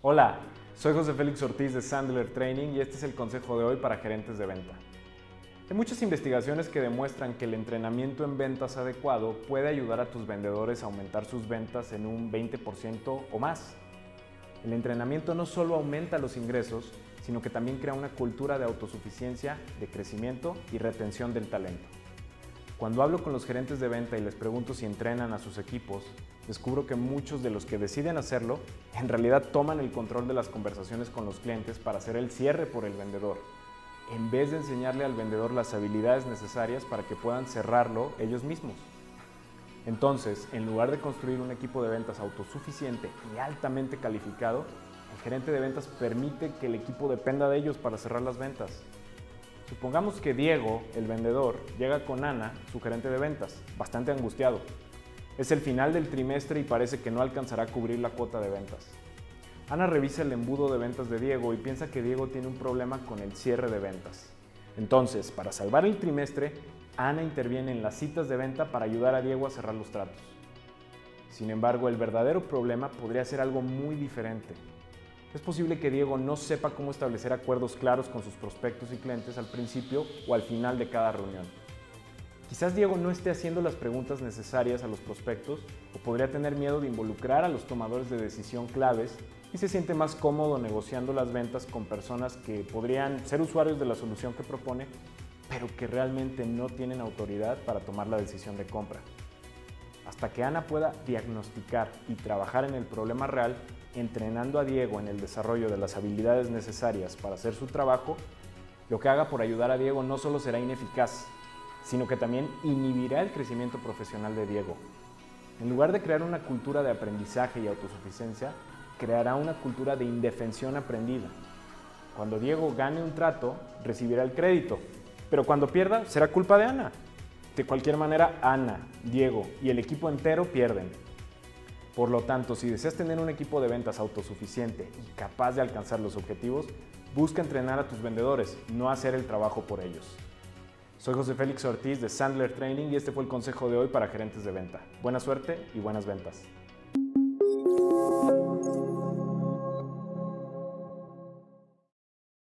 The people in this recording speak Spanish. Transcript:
Hola, soy José Félix Ortiz de Sandler Training y este es el consejo de hoy para gerentes de venta. Hay muchas investigaciones que demuestran que el entrenamiento en ventas adecuado puede ayudar a tus vendedores a aumentar sus ventas en un 20% o más. El entrenamiento no solo aumenta los ingresos, sino que también crea una cultura de autosuficiencia, de crecimiento y retención del talento. Cuando hablo con los gerentes de venta y les pregunto si entrenan a sus equipos, descubro que muchos de los que deciden hacerlo en realidad toman el control de las conversaciones con los clientes para hacer el cierre por el vendedor, en vez de enseñarle al vendedor las habilidades necesarias para que puedan cerrarlo ellos mismos. Entonces, en lugar de construir un equipo de ventas autosuficiente y altamente calificado, el gerente de ventas permite que el equipo dependa de ellos para cerrar las ventas. Supongamos que Diego, el vendedor, llega con Ana, su gerente de ventas, bastante angustiado. Es el final del trimestre y parece que no alcanzará a cubrir la cuota de ventas. Ana revisa el embudo de ventas de Diego y piensa que Diego tiene un problema con el cierre de ventas. Entonces, para salvar el trimestre, Ana interviene en las citas de venta para ayudar a Diego a cerrar los tratos. Sin embargo, el verdadero problema podría ser algo muy diferente. Es posible que Diego no sepa cómo establecer acuerdos claros con sus prospectos y clientes al principio o al final de cada reunión. Quizás Diego no esté haciendo las preguntas necesarias a los prospectos o podría tener miedo de involucrar a los tomadores de decisión claves y se siente más cómodo negociando las ventas con personas que podrían ser usuarios de la solución que propone, pero que realmente no tienen autoridad para tomar la decisión de compra. Hasta que Ana pueda diagnosticar y trabajar en el problema real, entrenando a Diego en el desarrollo de las habilidades necesarias para hacer su trabajo, lo que haga por ayudar a Diego no solo será ineficaz, sino que también inhibirá el crecimiento profesional de Diego. En lugar de crear una cultura de aprendizaje y autosuficiencia, creará una cultura de indefensión aprendida. Cuando Diego gane un trato, recibirá el crédito, pero cuando pierda, será culpa de Ana. De cualquier manera, Ana, Diego y el equipo entero pierden. Por lo tanto, si deseas tener un equipo de ventas autosuficiente y capaz de alcanzar los objetivos, busca entrenar a tus vendedores, no hacer el trabajo por ellos. Soy José Félix Ortiz de Sandler Training y este fue el consejo de hoy para gerentes de venta. Buena suerte y buenas ventas.